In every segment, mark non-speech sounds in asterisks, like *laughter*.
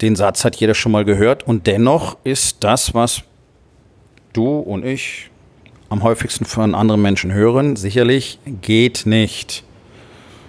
Den Satz hat jeder schon mal gehört und dennoch ist das, was du und ich am häufigsten von anderen Menschen hören, sicherlich geht nicht.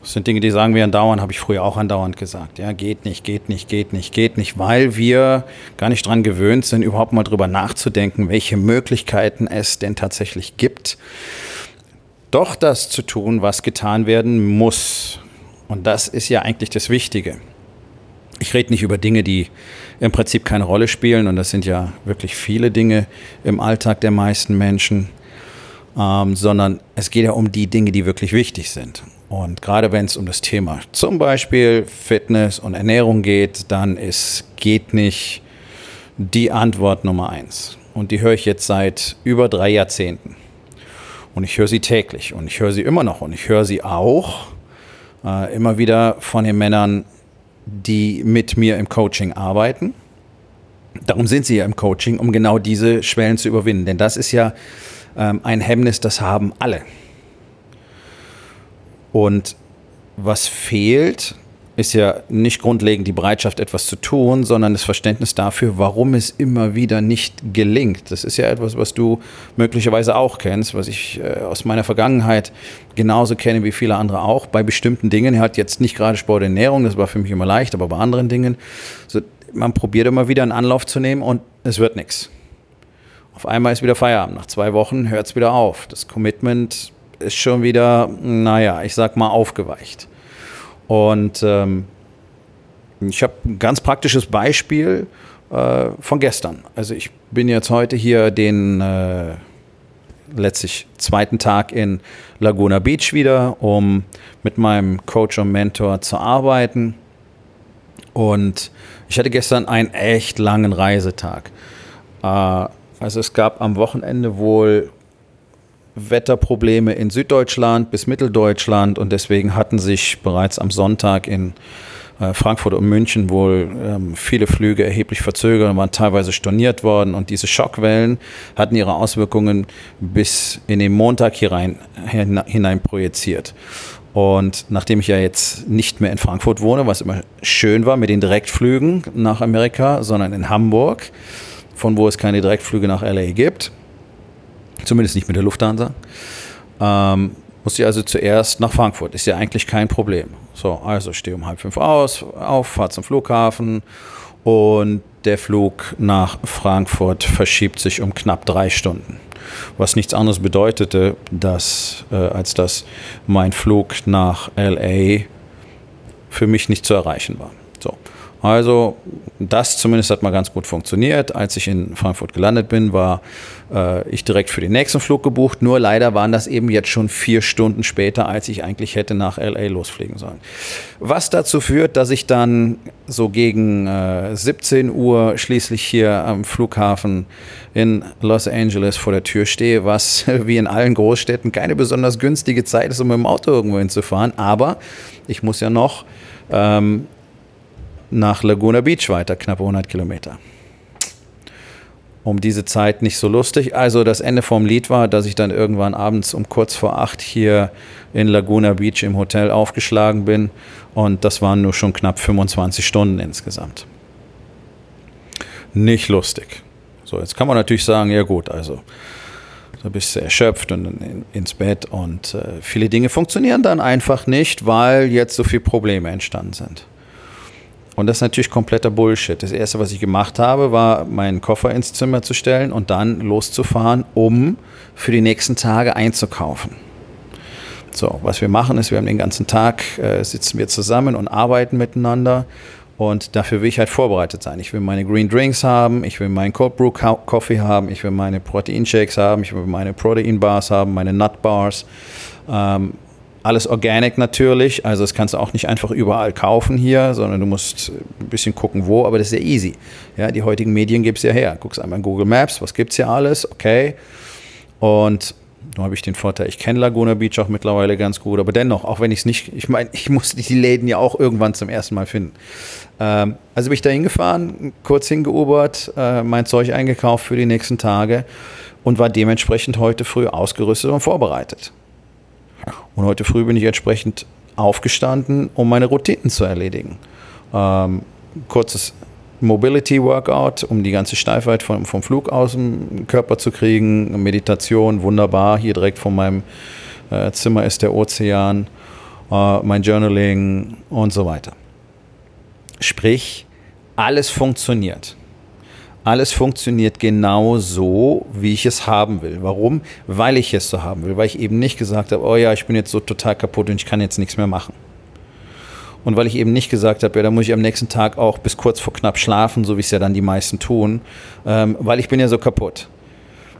Das sind Dinge, die sagen wir andauernd, habe ich früher auch andauernd gesagt. Ja, geht nicht, geht nicht, geht nicht, geht nicht, weil wir gar nicht dran gewöhnt sind, überhaupt mal drüber nachzudenken, welche Möglichkeiten es denn tatsächlich gibt, doch das zu tun, was getan werden muss. Und das ist ja eigentlich das Wichtige. Ich rede nicht über Dinge, die im Prinzip keine Rolle spielen, und das sind ja wirklich viele Dinge im Alltag der meisten Menschen, ähm, sondern es geht ja um die Dinge, die wirklich wichtig sind. Und gerade wenn es um das Thema zum Beispiel Fitness und Ernährung geht, dann ist geht nicht die Antwort Nummer eins. Und die höre ich jetzt seit über drei Jahrzehnten. Und ich höre sie täglich und ich höre sie immer noch und ich höre sie auch äh, immer wieder von den Männern, die mit mir im Coaching arbeiten. Darum sind sie ja im Coaching, um genau diese Schwellen zu überwinden. Denn das ist ja ähm, ein Hemmnis, das haben alle. Und was fehlt, ist ja nicht grundlegend die Bereitschaft, etwas zu tun, sondern das Verständnis dafür, warum es immer wieder nicht gelingt. Das ist ja etwas, was du möglicherweise auch kennst, was ich äh, aus meiner Vergangenheit genauso kenne wie viele andere auch. Bei bestimmten Dingen, hat jetzt nicht gerade Sport und Ernährung, das war für mich immer leicht, aber bei anderen Dingen, so, man probiert immer wieder einen Anlauf zu nehmen und es wird nichts. Auf einmal ist wieder Feierabend. Nach zwei Wochen hört es wieder auf. Das Commitment ist schon wieder, naja, ich sag mal, aufgeweicht. Und ähm, ich habe ein ganz praktisches Beispiel äh, von gestern. Also ich bin jetzt heute hier den äh, letztlich zweiten Tag in Laguna Beach wieder, um mit meinem Coach und Mentor zu arbeiten. Und ich hatte gestern einen echt langen Reisetag. Äh, also es gab am Wochenende wohl Wetterprobleme in Süddeutschland bis Mitteldeutschland und deswegen hatten sich bereits am Sonntag in äh, Frankfurt und München wohl ähm, viele Flüge erheblich verzögert und waren teilweise storniert worden. Und diese Schockwellen hatten ihre Auswirkungen bis in den Montag hinein, hinein projiziert. Und nachdem ich ja jetzt nicht mehr in Frankfurt wohne, was immer schön war mit den Direktflügen nach Amerika, sondern in Hamburg, von wo es keine Direktflüge nach LA gibt, Zumindest nicht mit der Lufthansa. Ähm, musste ich also zuerst nach Frankfurt. Ist ja eigentlich kein Problem. So, also stehe um halb fünf aus, auf, fahre zum Flughafen und der Flug nach Frankfurt verschiebt sich um knapp drei Stunden. Was nichts anderes bedeutete, dass, äh, als dass mein Flug nach LA für mich nicht zu erreichen war. So. Also das zumindest hat mal ganz gut funktioniert. Als ich in Frankfurt gelandet bin, war äh, ich direkt für den nächsten Flug gebucht. Nur leider waren das eben jetzt schon vier Stunden später, als ich eigentlich hätte nach LA losfliegen sollen. Was dazu führt, dass ich dann so gegen äh, 17 Uhr schließlich hier am Flughafen in Los Angeles vor der Tür stehe, was *laughs* wie in allen Großstädten keine besonders günstige Zeit ist, um mit dem Auto irgendwo hinzufahren. Aber ich muss ja noch ähm, nach Laguna Beach weiter, knapp 100 Kilometer. Um diese Zeit nicht so lustig. Also das Ende vom Lied war, dass ich dann irgendwann abends um kurz vor acht hier in Laguna Beach im Hotel aufgeschlagen bin. Und das waren nur schon knapp 25 Stunden insgesamt. Nicht lustig. So, jetzt kann man natürlich sagen, ja gut, also da bist du erschöpft und in, ins Bett und äh, viele Dinge funktionieren dann einfach nicht, weil jetzt so viele Probleme entstanden sind. Und das ist natürlich kompletter Bullshit. Das erste, was ich gemacht habe, war, meinen Koffer ins Zimmer zu stellen und dann loszufahren, um für die nächsten Tage einzukaufen. So, was wir machen, ist, wir haben den ganzen Tag, äh, sitzen wir zusammen und arbeiten miteinander. Und dafür will ich halt vorbereitet sein. Ich will meine Green Drinks haben, ich will meinen Cold Brew Coffee haben, ich will meine Protein Shakes haben, ich will meine Protein Bars haben, meine Nut Bars. Ähm, Alles organic natürlich, also das kannst du auch nicht einfach überall kaufen hier, sondern du musst ein bisschen gucken, wo, aber das ist ja easy. Ja, die heutigen Medien gibt es ja her. Guckst einmal in Google Maps, was gibt es hier alles, okay. Und nun habe ich den Vorteil, ich kenne Laguna Beach auch mittlerweile ganz gut, aber dennoch, auch wenn ich es nicht, ich meine, ich musste die Läden ja auch irgendwann zum ersten Mal finden. Ähm, also bin ich da hingefahren, kurz hingeubert, äh, mein Zeug eingekauft für die nächsten Tage und war dementsprechend heute früh ausgerüstet und vorbereitet. Und heute früh bin ich entsprechend aufgestanden, um meine Routinen zu erledigen. Ähm, kurzes Mobility Workout, um die ganze Steifheit vom, vom Flug aus dem Körper zu kriegen. Meditation, wunderbar. Hier direkt vor meinem äh, Zimmer ist der Ozean, äh, mein Journaling und so weiter. Sprich, alles funktioniert. Alles funktioniert genau so, wie ich es haben will. Warum? Weil ich es so haben will. Weil ich eben nicht gesagt habe, oh ja, ich bin jetzt so total kaputt und ich kann jetzt nichts mehr machen. Und weil ich eben nicht gesagt habe, ja, da muss ich am nächsten Tag auch bis kurz vor knapp schlafen, so wie es ja dann die meisten tun, ähm, weil ich bin ja so kaputt.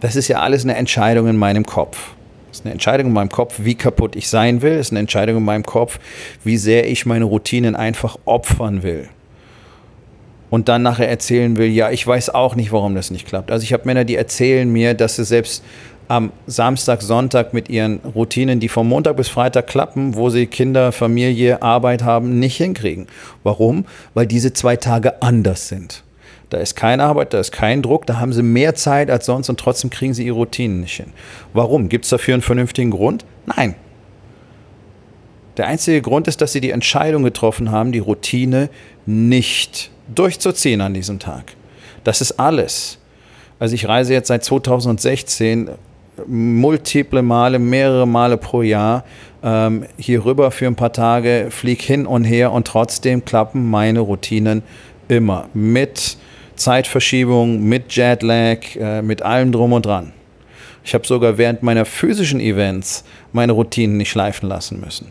Das ist ja alles eine Entscheidung in meinem Kopf. Das ist eine Entscheidung in meinem Kopf, wie kaputt ich sein will. Das ist eine Entscheidung in meinem Kopf, wie sehr ich meine Routinen einfach opfern will und dann nachher erzählen will, ja, ich weiß auch nicht, warum das nicht klappt. Also ich habe Männer, die erzählen mir, dass sie selbst am Samstag, Sonntag mit ihren Routinen, die vom Montag bis Freitag klappen, wo sie Kinder, Familie, Arbeit haben, nicht hinkriegen. Warum? Weil diese zwei Tage anders sind. Da ist keine Arbeit, da ist kein Druck, da haben sie mehr Zeit als sonst und trotzdem kriegen sie ihre Routinen nicht hin. Warum? Gibt es dafür einen vernünftigen Grund? Nein. Der einzige Grund ist, dass sie die Entscheidung getroffen haben, die Routine nicht durchzuziehen an diesem Tag. Das ist alles. Also ich reise jetzt seit 2016 multiple Male, mehrere Male pro Jahr ähm, hier rüber für ein paar Tage, fliege hin und her und trotzdem klappen meine Routinen immer mit Zeitverschiebung, mit Jetlag, äh, mit allem drum und dran. Ich habe sogar während meiner physischen Events meine Routinen nicht schleifen lassen müssen,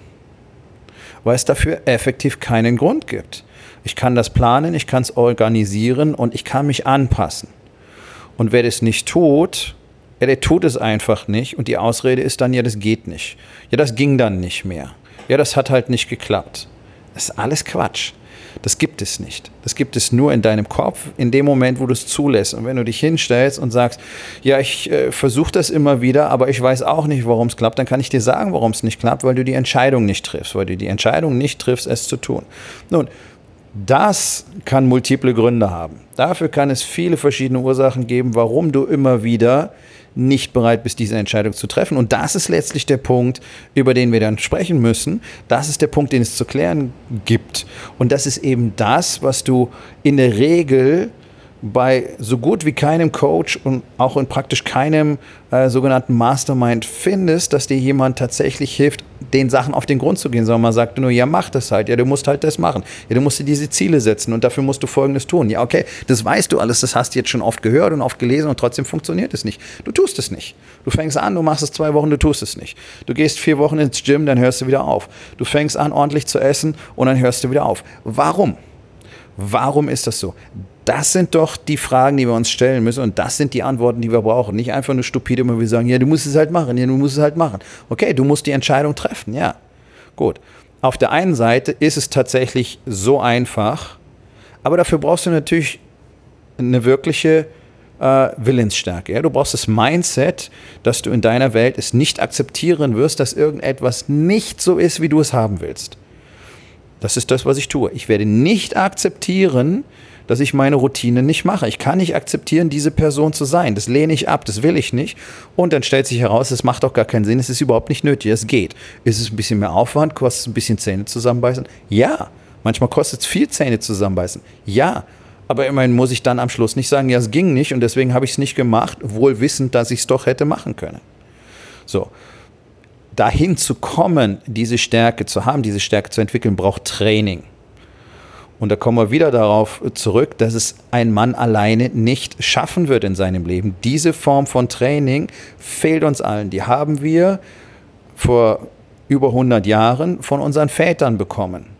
weil es dafür effektiv keinen Grund gibt. Ich kann das planen, ich kann es organisieren und ich kann mich anpassen. Und wer das nicht tut, ja, der tut es einfach nicht und die Ausrede ist dann, ja, das geht nicht. Ja, das ging dann nicht mehr. Ja, das hat halt nicht geklappt. Das ist alles Quatsch. Das gibt es nicht. Das gibt es nur in deinem Kopf, in dem Moment, wo du es zulässt. Und wenn du dich hinstellst und sagst, ja, ich äh, versuche das immer wieder, aber ich weiß auch nicht, warum es klappt, dann kann ich dir sagen, warum es nicht klappt, weil du die Entscheidung nicht triffst, weil du die Entscheidung nicht triffst, es zu tun. Nun, das kann multiple Gründe haben. Dafür kann es viele verschiedene Ursachen geben, warum du immer wieder nicht bereit bist, diese Entscheidung zu treffen. Und das ist letztlich der Punkt, über den wir dann sprechen müssen. Das ist der Punkt, den es zu klären gibt. Und das ist eben das, was du in der Regel bei so gut wie keinem Coach und auch in praktisch keinem äh, sogenannten Mastermind findest, dass dir jemand tatsächlich hilft, den Sachen auf den Grund zu gehen, sondern man sagt nur, ja, mach das halt, ja, du musst halt das machen, ja, du musst dir diese Ziele setzen und dafür musst du Folgendes tun. Ja, okay, das weißt du alles, das hast du jetzt schon oft gehört und oft gelesen und trotzdem funktioniert es nicht. Du tust es nicht. Du fängst an, du machst es zwei Wochen, du tust es nicht. Du gehst vier Wochen ins Gym, dann hörst du wieder auf. Du fängst an, ordentlich zu essen und dann hörst du wieder auf. Warum? Warum ist das so? Das sind doch die Fragen, die wir uns stellen müssen und das sind die Antworten, die wir brauchen. Nicht einfach nur stupide, immer wir sagen, ja, du musst es halt machen, ja, du musst es halt machen. Okay, du musst die Entscheidung treffen, ja. Gut. Auf der einen Seite ist es tatsächlich so einfach, aber dafür brauchst du natürlich eine wirkliche äh, Willensstärke. Ja? Du brauchst das Mindset, dass du in deiner Welt es nicht akzeptieren wirst, dass irgendetwas nicht so ist, wie du es haben willst. Das ist das, was ich tue. Ich werde nicht akzeptieren, dass ich meine Routine nicht mache. Ich kann nicht akzeptieren, diese Person zu sein. Das lehne ich ab, das will ich nicht. Und dann stellt sich heraus, es macht doch gar keinen Sinn, es ist überhaupt nicht nötig, es geht. Ist es ein bisschen mehr Aufwand, kostet es ein bisschen Zähne zusammenbeißen? Ja. Manchmal kostet es viel Zähne zusammenbeißen? Ja. Aber immerhin muss ich dann am Schluss nicht sagen, ja, es ging nicht und deswegen habe ich es nicht gemacht, wohl wissend, dass ich es doch hätte machen können. So. Dahin zu kommen, diese Stärke zu haben, diese Stärke zu entwickeln, braucht Training. Und da kommen wir wieder darauf zurück, dass es ein Mann alleine nicht schaffen wird in seinem Leben. Diese Form von Training fehlt uns allen. Die haben wir vor über 100 Jahren von unseren Vätern bekommen.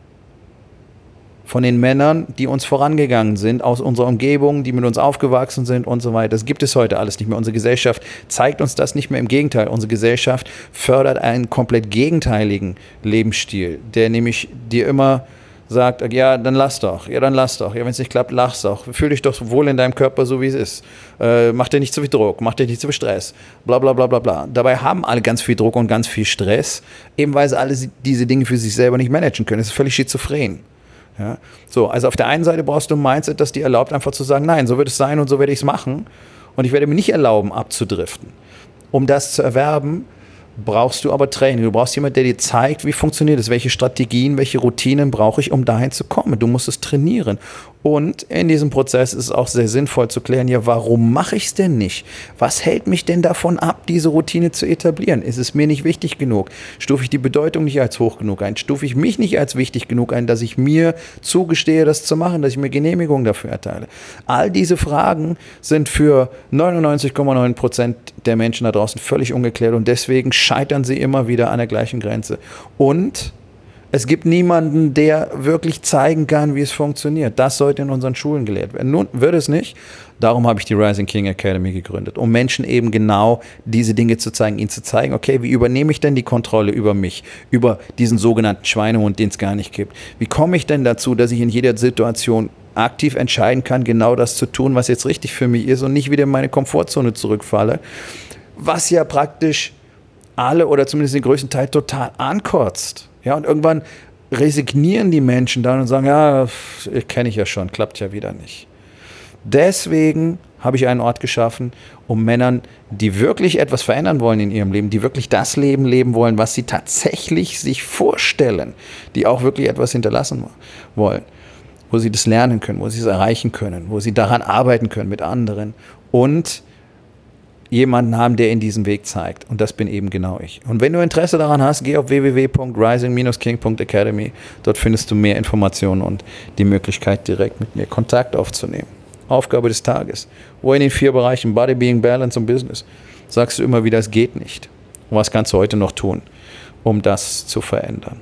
von den Männern, die uns vorangegangen sind, aus unserer Umgebung, die mit uns aufgewachsen sind und so weiter. Das gibt es heute alles nicht mehr. Unsere Gesellschaft zeigt uns das nicht mehr. Im Gegenteil, unsere Gesellschaft fördert einen komplett gegenteiligen Lebensstil, der nämlich dir immer sagt, ja, dann lass doch, ja, dann lass doch, ja, wenn es nicht klappt, lach's doch, fühl dich doch wohl in deinem Körper so, wie es ist, äh, mach dir nicht zu viel Druck, mach dir nicht zu viel Stress, bla, bla, bla, bla, bla. Dabei haben alle ganz viel Druck und ganz viel Stress, eben weil sie alle diese Dinge für sich selber nicht managen können. Das ist völlig schizophren. Ja? So, also auf der einen Seite brauchst du ein Mindset, das dir erlaubt, einfach zu sagen, nein, so wird es sein und so werde ich es machen. Und ich werde mir nicht erlauben, abzudriften. Um das zu erwerben, brauchst du aber Training. Du brauchst jemanden, der dir zeigt, wie funktioniert es, welche Strategien, welche Routinen brauche ich, um dahin zu kommen. Du musst es trainieren. Und in diesem Prozess ist es auch sehr sinnvoll zu klären, ja, warum mache ich es denn nicht? Was hält mich denn davon ab, diese Routine zu etablieren? Ist es mir nicht wichtig genug? Stufe ich die Bedeutung nicht als hoch genug ein? Stufe ich mich nicht als wichtig genug ein, dass ich mir zugestehe, das zu machen, dass ich mir Genehmigung dafür erteile? All diese Fragen sind für 99,9 Prozent der Menschen da draußen völlig ungeklärt und deswegen scheitern sie immer wieder an der gleichen Grenze. Und es gibt niemanden, der wirklich zeigen kann, wie es funktioniert. Das sollte in unseren Schulen gelehrt werden. Nun wird es nicht. Darum habe ich die Rising King Academy gegründet, um Menschen eben genau diese Dinge zu zeigen, ihnen zu zeigen, okay, wie übernehme ich denn die Kontrolle über mich, über diesen sogenannten Schweinehund, den es gar nicht gibt? Wie komme ich denn dazu, dass ich in jeder Situation aktiv entscheiden kann, genau das zu tun, was jetzt richtig für mich ist und nicht wieder in meine Komfortzone zurückfalle, was ja praktisch alle oder zumindest den größten Teil total ankotzt. Ja, und irgendwann resignieren die Menschen dann und sagen, ja, kenne ich ja schon, klappt ja wieder nicht. Deswegen habe ich einen Ort geschaffen, um Männern, die wirklich etwas verändern wollen in ihrem Leben, die wirklich das Leben leben wollen, was sie tatsächlich sich vorstellen, die auch wirklich etwas hinterlassen wollen, wo sie das lernen können, wo sie es erreichen können, wo sie daran arbeiten können mit anderen und jemanden haben, der ihnen diesen Weg zeigt. Und das bin eben genau ich. Und wenn du Interesse daran hast, geh auf www.rising-king.academy. Dort findest du mehr Informationen und die Möglichkeit, direkt mit mir Kontakt aufzunehmen. Aufgabe des Tages. Wo in den vier Bereichen Body, Being, Balance und Business sagst du immer wieder, es geht nicht. Und was kannst du heute noch tun, um das zu verändern?